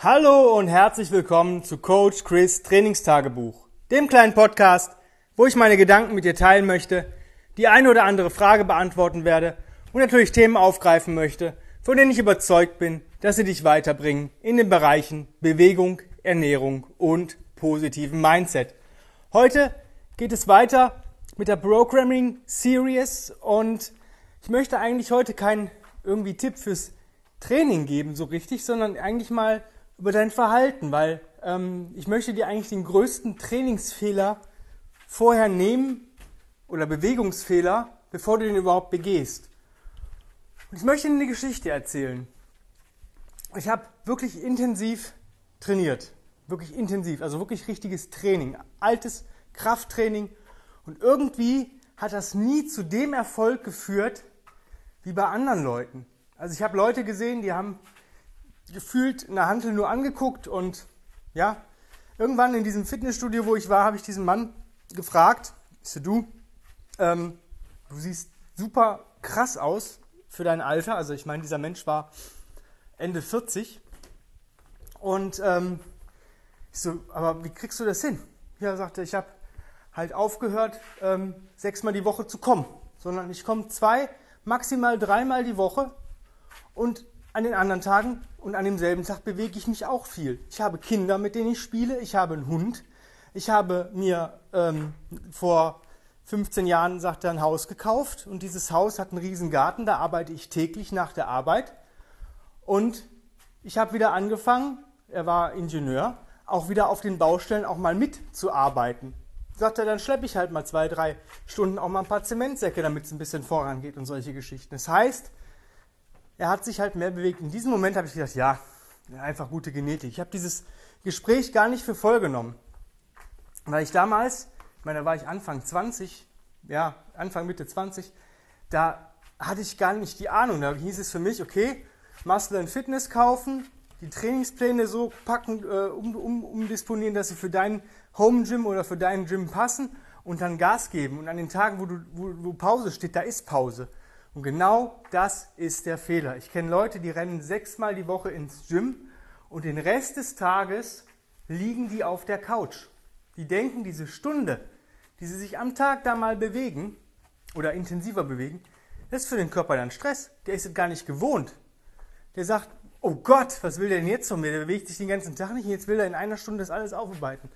Hallo und herzlich willkommen zu Coach Chris Trainingstagebuch, dem kleinen Podcast, wo ich meine Gedanken mit dir teilen möchte, die eine oder andere Frage beantworten werde und natürlich Themen aufgreifen möchte, von denen ich überzeugt bin, dass sie dich weiterbringen in den Bereichen Bewegung, Ernährung und positiven Mindset. Heute geht es weiter mit der Programming Series und ich möchte eigentlich heute keinen irgendwie Tipp fürs Training geben so richtig, sondern eigentlich mal über dein Verhalten, weil ähm, ich möchte dir eigentlich den größten Trainingsfehler vorher nehmen oder Bewegungsfehler, bevor du den überhaupt begehst. Und ich möchte dir eine Geschichte erzählen. Ich habe wirklich intensiv trainiert, wirklich intensiv, also wirklich richtiges Training, altes Krafttraining und irgendwie hat das nie zu dem Erfolg geführt wie bei anderen Leuten. Also ich habe Leute gesehen, die haben gefühlt eine Handel nur angeguckt und ja, irgendwann in diesem Fitnessstudio, wo ich war, habe ich diesen Mann gefragt, ich so, du, ähm, du siehst super krass aus für dein Alter. Also ich meine, dieser Mensch war Ende 40 und ähm, ich so, aber wie kriegst du das hin? Ja, sagte ich habe halt aufgehört, ähm, sechsmal die Woche zu kommen, sondern ich komme zwei, maximal dreimal die Woche und an den anderen Tagen und an demselben Tag bewege ich mich auch viel. Ich habe Kinder, mit denen ich spiele. Ich habe einen Hund. Ich habe mir ähm, vor 15 Jahren, sagt er, ein Haus gekauft. Und dieses Haus hat einen riesen Garten. Da arbeite ich täglich nach der Arbeit. Und ich habe wieder angefangen, er war Ingenieur, auch wieder auf den Baustellen auch mal mitzuarbeiten. Sagt er, dann schleppe ich halt mal zwei, drei Stunden auch mal ein paar Zementsäcke, damit es ein bisschen vorangeht und solche Geschichten. Das heißt, er hat sich halt mehr bewegt. In diesem Moment habe ich gedacht, ja, einfach gute Genetik. Ich habe dieses Gespräch gar nicht für voll genommen. Weil ich damals, ich meine, da war ich Anfang 20, ja, Anfang Mitte 20, da hatte ich gar nicht die Ahnung. Da hieß es für mich, okay, du ein Fitness kaufen, die Trainingspläne so packen, äh, um, um, umdisponieren, dass sie für dein Home Gym oder für deinen Gym passen und dann Gas geben. Und an den Tagen, wo, du, wo, wo Pause steht, da ist Pause. Und genau das ist der Fehler. Ich kenne Leute, die rennen sechsmal die Woche ins Gym und den Rest des Tages liegen die auf der Couch. Die denken, diese Stunde, die sie sich am Tag da mal bewegen oder intensiver bewegen, das ist für den Körper dann Stress. Der ist es gar nicht gewohnt. Der sagt, oh Gott, was will der denn jetzt von mir? Der bewegt sich den ganzen Tag nicht und jetzt will er in einer Stunde das alles aufarbeiten.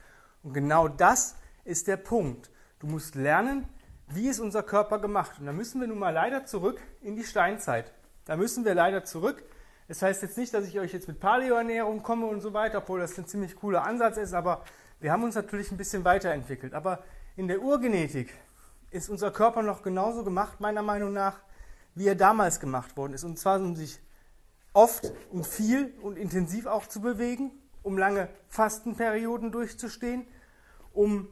Und genau das ist der Punkt. Du musst lernen, wie ist unser Körper gemacht? Und da müssen wir nun mal leider zurück in die Steinzeit. Da müssen wir leider zurück. Das heißt jetzt nicht, dass ich euch jetzt mit Paleoernährung komme und so weiter, obwohl das ein ziemlich cooler Ansatz ist, aber wir haben uns natürlich ein bisschen weiterentwickelt. Aber in der Urgenetik ist unser Körper noch genauso gemacht, meiner Meinung nach, wie er damals gemacht worden ist. Und zwar, um sich oft und viel und intensiv auch zu bewegen, um lange Fastenperioden durchzustehen, um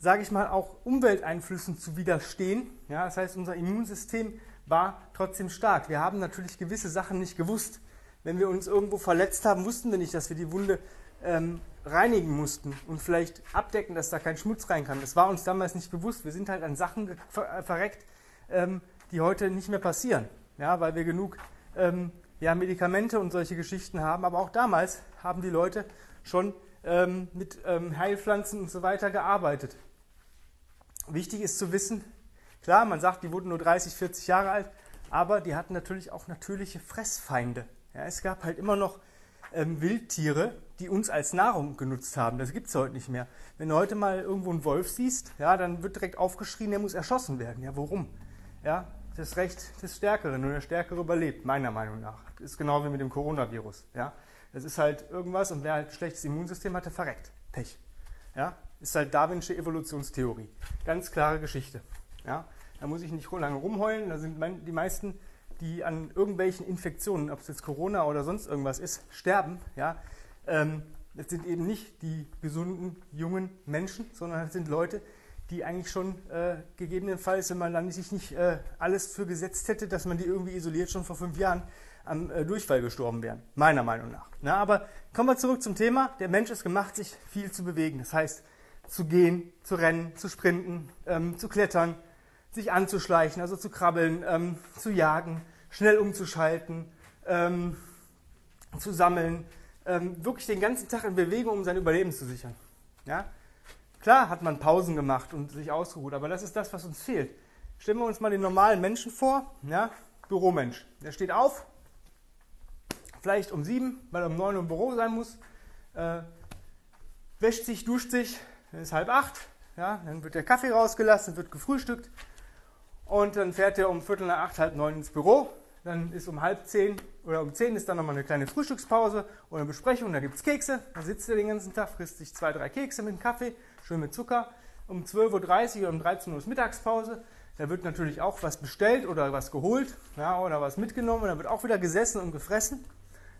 sage ich mal, auch Umwelteinflüssen zu widerstehen. Ja, das heißt, unser Immunsystem war trotzdem stark. Wir haben natürlich gewisse Sachen nicht gewusst. Wenn wir uns irgendwo verletzt haben, wussten wir nicht, dass wir die Wunde ähm, reinigen mussten und vielleicht abdecken, dass da kein Schmutz rein kann. Das war uns damals nicht bewusst. Wir sind halt an Sachen ver verreckt, ähm, die heute nicht mehr passieren, ja, weil wir genug ähm, ja, Medikamente und solche Geschichten haben. Aber auch damals haben die Leute schon ähm, mit ähm, Heilpflanzen und so weiter gearbeitet. Wichtig ist zu wissen, klar, man sagt, die wurden nur 30, 40 Jahre alt, aber die hatten natürlich auch natürliche Fressfeinde. Ja, es gab halt immer noch ähm, Wildtiere, die uns als Nahrung genutzt haben. Das gibt es heute nicht mehr. Wenn du heute mal irgendwo einen Wolf siehst, ja, dann wird direkt aufgeschrien, der muss erschossen werden. Ja, warum? Ja, das Recht des Stärkeren, nur der Stärkere überlebt, meiner Meinung nach. Das ist genau wie mit dem Coronavirus. Ja, das ist halt irgendwas und wer halt ein schlechtes Immunsystem hatte, verreckt. Pech. Ja, ist halt Darwinsche Evolutionstheorie. Ganz klare Geschichte. Ja? Da muss ich nicht lange rumheulen. Da sind die meisten, die an irgendwelchen Infektionen, ob es jetzt Corona oder sonst irgendwas ist, sterben. Ja? Ähm, das sind eben nicht die gesunden, jungen Menschen, sondern das sind Leute, die eigentlich schon äh, gegebenenfalls, wenn man dann sich nicht äh, alles für gesetzt hätte, dass man die irgendwie isoliert, schon vor fünf Jahren am äh, Durchfall gestorben wären. Meiner Meinung nach. Na, aber kommen wir zurück zum Thema. Der Mensch ist gemacht, sich viel zu bewegen. Das heißt, zu gehen, zu rennen, zu sprinten, ähm, zu klettern, sich anzuschleichen, also zu krabbeln, ähm, zu jagen, schnell umzuschalten, ähm, zu sammeln, ähm, wirklich den ganzen Tag in Bewegung, um sein Überleben zu sichern. Ja? Klar hat man Pausen gemacht und sich ausgeruht, aber das ist das, was uns fehlt. Stellen wir uns mal den normalen Menschen vor, ja? Büromensch. Der steht auf, vielleicht um sieben, weil er um neun im Büro sein muss, äh, wäscht sich, duscht sich, dann ist halb acht, ja? dann wird der Kaffee rausgelassen, wird gefrühstückt und dann fährt er um Viertel nach acht, halb neun ins Büro dann ist um halb zehn oder um zehn ist dann nochmal eine kleine Frühstückspause oder eine Besprechung, da gibt es Kekse, dann sitzt er den ganzen Tag, frisst sich zwei, drei Kekse mit dem Kaffee, schön mit Zucker. Um 12.30 Uhr oder um 13 Uhr ist Mittagspause, da wird natürlich auch was bestellt oder was geholt ja, oder was mitgenommen und dann wird auch wieder gesessen und gefressen.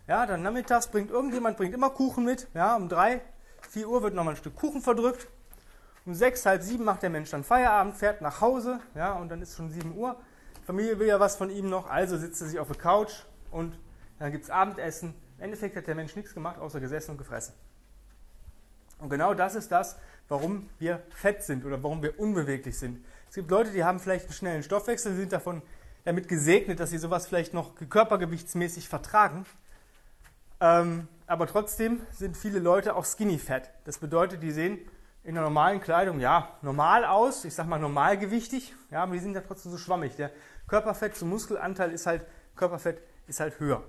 Ja, dann nachmittags bringt irgendjemand bringt immer Kuchen mit, ja, um drei, vier Uhr wird nochmal ein Stück Kuchen verdrückt. Um sechs, halb sieben macht der Mensch dann Feierabend, fährt nach Hause, ja, und dann ist schon sieben Uhr. Familie will ja was von ihm noch, also sitzt er sich auf der Couch und dann gibt es Abendessen. Im Endeffekt hat der Mensch nichts gemacht, außer gesessen und gefressen. Und genau das ist das, warum wir fett sind oder warum wir unbeweglich sind. Es gibt Leute, die haben vielleicht einen schnellen Stoffwechsel, sind davon damit gesegnet, dass sie sowas vielleicht noch körpergewichtsmäßig vertragen. Ähm, aber trotzdem sind viele Leute auch skinny fat. Das bedeutet, die sehen in der normalen Kleidung, ja, normal aus, ich sag mal normalgewichtig, ja, aber die sind ja trotzdem so schwammig. Der Körperfett zum Muskelanteil ist halt, Körperfett ist halt höher.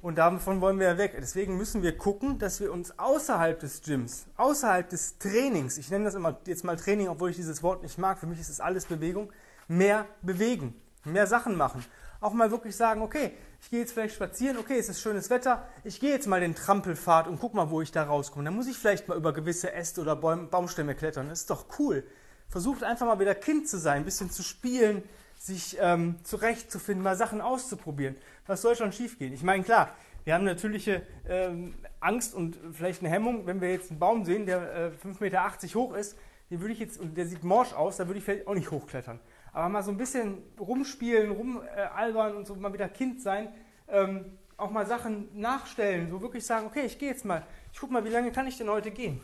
Und davon wollen wir ja weg. Deswegen müssen wir gucken, dass wir uns außerhalb des Gyms, außerhalb des Trainings, ich nenne das immer jetzt mal Training, obwohl ich dieses Wort nicht mag, für mich ist es alles Bewegung, mehr bewegen, mehr Sachen machen. Auch mal wirklich sagen, okay, ich gehe jetzt vielleicht spazieren, okay, es ist schönes Wetter, ich gehe jetzt mal den Trampelpfad und guck mal, wo ich da rauskomme. Dann muss ich vielleicht mal über gewisse Äste oder Baumstämme klettern. Das ist doch cool. Versucht einfach mal wieder Kind zu sein, ein bisschen zu spielen, sich ähm, zurechtzufinden, mal Sachen auszuprobieren. Was soll schon schiefgehen? Ich meine, klar, wir haben natürliche ähm, Angst und vielleicht eine Hemmung, wenn wir jetzt einen Baum sehen, der äh, 5,80 Meter hoch ist, den würde ich jetzt, und der sieht morsch aus, da würde ich vielleicht auch nicht hochklettern. Aber mal so ein bisschen rumspielen, rumalbern äh, und so mal wieder Kind sein, ähm, auch mal Sachen nachstellen, so wirklich sagen, okay, ich gehe jetzt mal, ich gucke mal, wie lange kann ich denn heute gehen?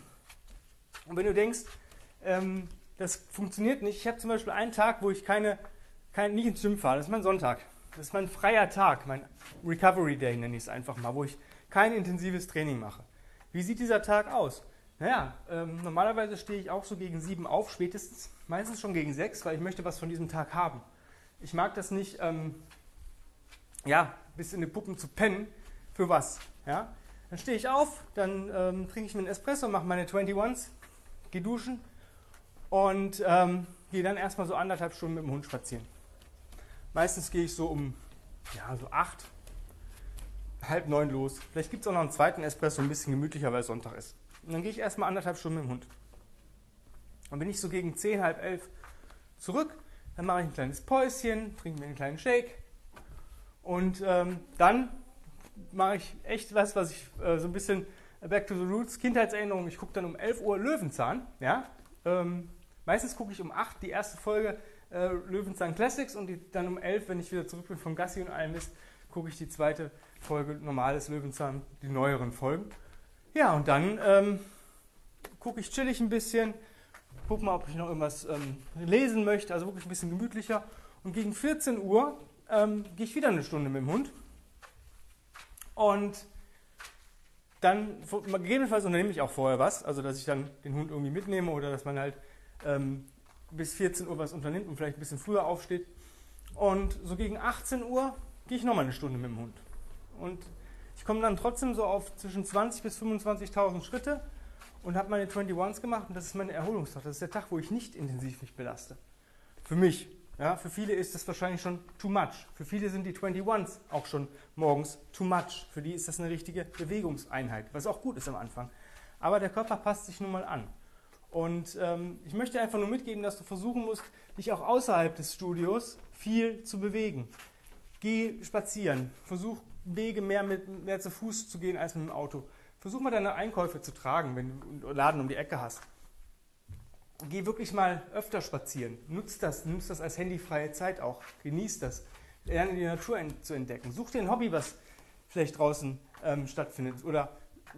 Und wenn du denkst, ähm, das funktioniert nicht, ich habe zum Beispiel einen Tag, wo ich keine, kein, nicht ins Gym fahre, das ist mein Sonntag. Das ist mein freier Tag, mein Recovery Day nenne ich es einfach mal, wo ich kein intensives Training mache. Wie sieht dieser Tag aus? Naja, ähm, normalerweise stehe ich auch so gegen sieben auf, spätestens, meistens schon gegen sechs, weil ich möchte was von diesem Tag haben. Ich mag das nicht, ähm, ja, bis in die Puppen zu pennen. Für was? Ja? Dann stehe ich auf, dann ähm, trinke ich mir einen Espresso, mache meine 21s, gehe duschen und ähm, gehe dann erstmal so anderthalb Stunden mit dem Hund spazieren. Meistens gehe ich so um ja, so acht, halb neun los. Vielleicht gibt es auch noch einen zweiten Espresso, ein bisschen gemütlicher, weil es Sonntag ist. Und dann gehe ich erstmal anderthalb Stunden mit dem Hund. Dann bin ich so gegen zehn, halb elf zurück. Dann mache ich ein kleines Päuschen, trinke mir einen kleinen Shake. Und ähm, dann mache ich echt was, was ich äh, so ein bisschen Back to the Roots, Kindheitserinnerung. Ich gucke dann um 11 Uhr Löwenzahn. Ja? Ähm, meistens gucke ich um 8 die erste Folge äh, Löwenzahn Classics und die, dann um 11, wenn ich wieder zurück bin vom Gassi und allem ist, gucke ich die zweite Folge normales Löwenzahn, die neueren Folgen. Ja, und dann ähm, gucke ich chillig ein bisschen, gucke mal, ob ich noch irgendwas ähm, lesen möchte, also wirklich ein bisschen gemütlicher. Und gegen 14 Uhr ähm, gehe ich wieder eine Stunde mit dem Hund. Und dann, gegebenenfalls unternehme ich auch vorher was, also dass ich dann den Hund irgendwie mitnehme oder dass man halt ähm, bis 14 Uhr was unternimmt und vielleicht ein bisschen früher aufsteht. Und so gegen 18 Uhr gehe ich nochmal eine Stunde mit dem Hund. Und ich komme dann trotzdem so auf zwischen 20.000 bis 25.000 Schritte und habe meine 21s gemacht und das ist meine Erholungstag. Das ist der Tag, wo ich nicht intensiv mich belaste. Für mich. Ja, für viele ist das wahrscheinlich schon too much. Für viele sind die 21s auch schon morgens too much. Für die ist das eine richtige Bewegungseinheit, was auch gut ist am Anfang. Aber der Körper passt sich nun mal an. Und ähm, ich möchte einfach nur mitgeben, dass du versuchen musst, dich auch außerhalb des Studios viel zu bewegen. Geh spazieren, versuch Wege mehr, mit, mehr zu Fuß zu gehen als mit dem Auto. Versuch mal deine Einkäufe zu tragen, wenn du einen Laden um die Ecke hast. Geh wirklich mal öfter spazieren. Nutz das, nutz das als handyfreie Zeit auch. Genieß das. Lerne die Natur zu entdecken. Such dir ein Hobby, was vielleicht draußen ähm, stattfindet. Oder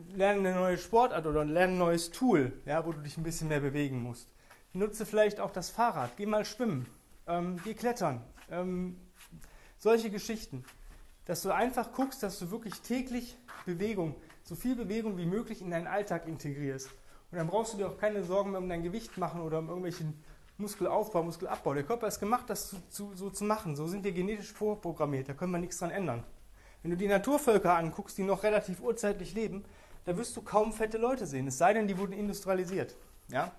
lerne eine neue Sportart oder lerne ein neues Tool, ja, wo du dich ein bisschen mehr bewegen musst. Nutze vielleicht auch das Fahrrad, geh mal schwimmen, ähm, geh klettern, ähm, solche Geschichten. Dass du einfach guckst, dass du wirklich täglich Bewegung so viel Bewegung wie möglich in deinen Alltag integrierst. Und dann brauchst du dir auch keine Sorgen mehr um dein Gewicht machen oder um irgendwelchen Muskelaufbau, Muskelabbau. Der Körper ist gemacht, das zu, zu, so zu machen. So sind wir genetisch vorprogrammiert, da können wir nichts dran ändern. Wenn du die Naturvölker anguckst, die noch relativ urzeitlich leben, da wirst du kaum fette Leute sehen, es sei denn, die wurden industrialisiert. Ja?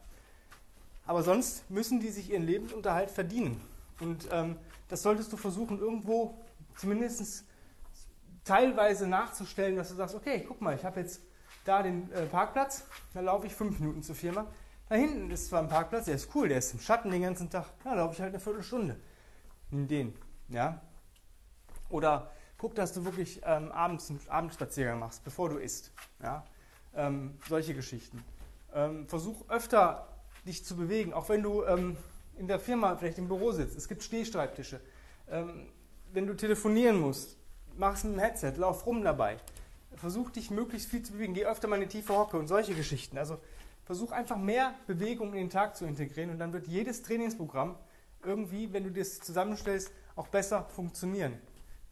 Aber sonst müssen die sich ihren Lebensunterhalt verdienen. Und ähm, das solltest du versuchen, irgendwo zumindest teilweise nachzustellen, dass du sagst, okay, guck mal, ich habe jetzt da den äh, Parkplatz, da laufe ich fünf Minuten zur Firma. Da hinten ist zwar ein Parkplatz, der ist cool, der ist im Schatten den ganzen Tag, da laufe ich halt eine Viertelstunde. In den, ja. Oder guck, dass du wirklich ähm, abends einen Abendspaziergang machst, bevor du isst. Ja. Ähm, solche Geschichten. Ähm, versuch öfter dich zu bewegen, auch wenn du ähm, in der Firma vielleicht im Büro sitzt. Es gibt Stehschreibtische. Ähm, wenn du telefonieren musst, mach es mit dem Headset, lauf rum dabei. Versuch dich möglichst viel zu bewegen, geh öfter mal in eine tiefe Hocke und solche Geschichten. Also versuch einfach mehr Bewegung in den Tag zu integrieren und dann wird jedes Trainingsprogramm irgendwie, wenn du das zusammenstellst, auch besser funktionieren.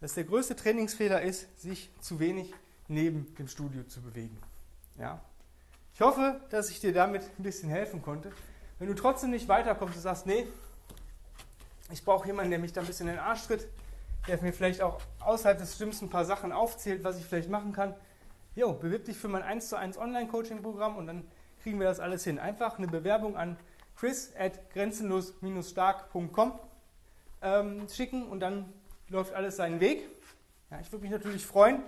Dass der größte Trainingsfehler ist, sich zu wenig neben dem Studio zu bewegen. Ja? Ich hoffe, dass ich dir damit ein bisschen helfen konnte. Wenn du trotzdem nicht weiterkommst und sagst, nee, ich brauche jemanden, der mich da ein bisschen in den Arsch tritt, der mir vielleicht auch außerhalb des Gyms ein paar Sachen aufzählt, was ich vielleicht machen kann. Jo, bewirb dich für mein 1 zu 1 Online-Coaching-Programm und dann kriegen wir das alles hin. Einfach eine Bewerbung an chris at grenzenlos-stark.com ähm, schicken und dann läuft alles seinen Weg. Ja, ich würde mich natürlich freuen,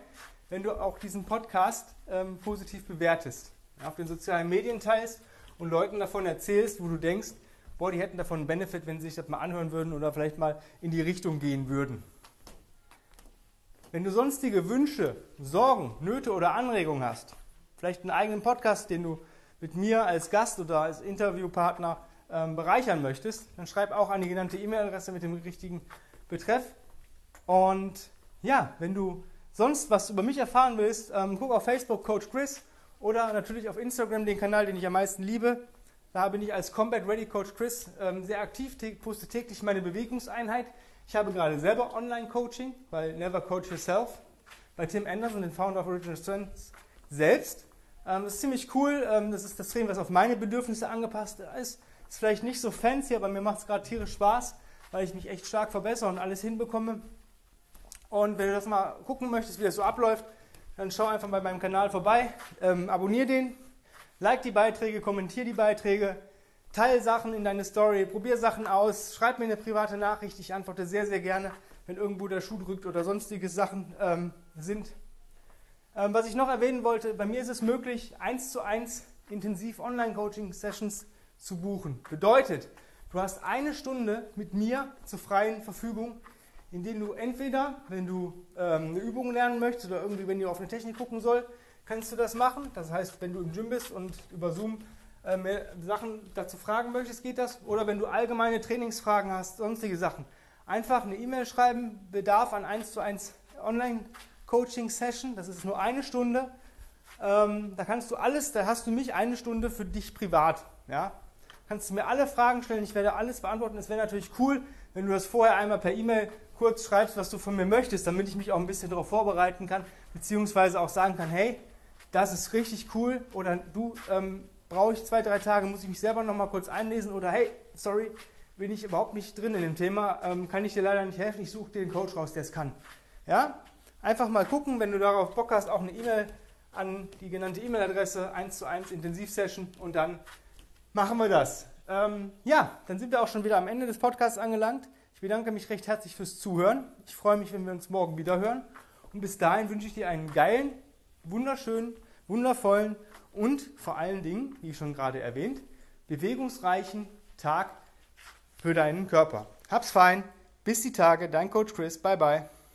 wenn du auch diesen Podcast ähm, positiv bewertest, ja, auf den sozialen Medien teilst und Leuten davon erzählst, wo du denkst, boah, die hätten davon einen Benefit, wenn sie sich das mal anhören würden oder vielleicht mal in die Richtung gehen würden. Wenn du sonstige Wünsche, Sorgen, Nöte oder Anregungen hast, vielleicht einen eigenen Podcast, den du mit mir als Gast oder als Interviewpartner ähm, bereichern möchtest, dann schreib auch an die genannte E-Mail-Adresse mit dem richtigen Betreff. Und ja, wenn du sonst was über mich erfahren willst, ähm, guck auf Facebook Coach Chris oder natürlich auf Instagram den Kanal, den ich am meisten liebe. Da bin ich als Combat Ready Coach Chris ähm, sehr aktiv, poste täglich meine Bewegungseinheit. Ich habe gerade selber Online-Coaching bei Never Coach Yourself, bei Tim Anderson, den Founder of Original Strengths, selbst. Ähm, das ist ziemlich cool. Ähm, das ist das Training, was auf meine Bedürfnisse angepasst ist. Ist vielleicht nicht so fancy, aber mir macht es gerade tierisch Spaß, weil ich mich echt stark verbessere und alles hinbekomme. Und wenn du das mal gucken möchtest, wie das so abläuft, dann schau einfach bei meinem Kanal vorbei, ähm, abonnier den, like die Beiträge, kommentier die Beiträge. Teil Sachen in deine Story, probier Sachen aus, schreib mir eine private Nachricht. Ich antworte sehr, sehr gerne, wenn irgendwo der Schuh drückt oder sonstige Sachen ähm, sind. Ähm, was ich noch erwähnen wollte, bei mir ist es möglich, eins zu eins intensiv Online-Coaching-Sessions zu buchen. Bedeutet, du hast eine Stunde mit mir zur freien Verfügung, in denen du entweder, wenn du ähm, eine Übung lernen möchtest oder irgendwie, wenn du auf eine Technik gucken soll, kannst du das machen. Das heißt, wenn du im Gym bist und über Zoom äh, mehr Sachen dazu fragen möchtest, geht das. Oder wenn du allgemeine Trainingsfragen hast, sonstige Sachen. Einfach eine E-Mail schreiben, Bedarf an 1 zu 1 Online-Coaching-Session. Das ist nur eine Stunde. Ähm, da kannst du alles, da hast du mich eine Stunde für dich privat. Ja? Kannst du mir alle Fragen stellen, ich werde alles beantworten. Es wäre natürlich cool, wenn du das vorher einmal per E-Mail kurz schreibst, was du von mir möchtest, damit ich mich auch ein bisschen darauf vorbereiten kann, beziehungsweise auch sagen kann, hey, das ist richtig cool oder du, ähm, brauche ich zwei, drei Tage, muss ich mich selber nochmal kurz einlesen oder hey, sorry, bin ich überhaupt nicht drin in dem Thema, ähm, kann ich dir leider nicht helfen, ich suche dir den Coach raus, der es kann. Ja, einfach mal gucken, wenn du darauf Bock hast, auch eine E-Mail an die genannte E-Mail-Adresse 1 zu 1 Intensivsession und dann machen wir das. Ähm, ja, dann sind wir auch schon wieder am Ende des Podcasts angelangt. Ich bedanke mich recht herzlich fürs Zuhören. Ich freue mich, wenn wir uns morgen wieder hören. Und bis dahin wünsche ich dir einen geilen, wunderschönen, wundervollen und vor allen Dingen, wie schon gerade erwähnt, bewegungsreichen Tag für deinen Körper. Hab's fein. Bis die Tage. Dein Coach Chris. Bye bye.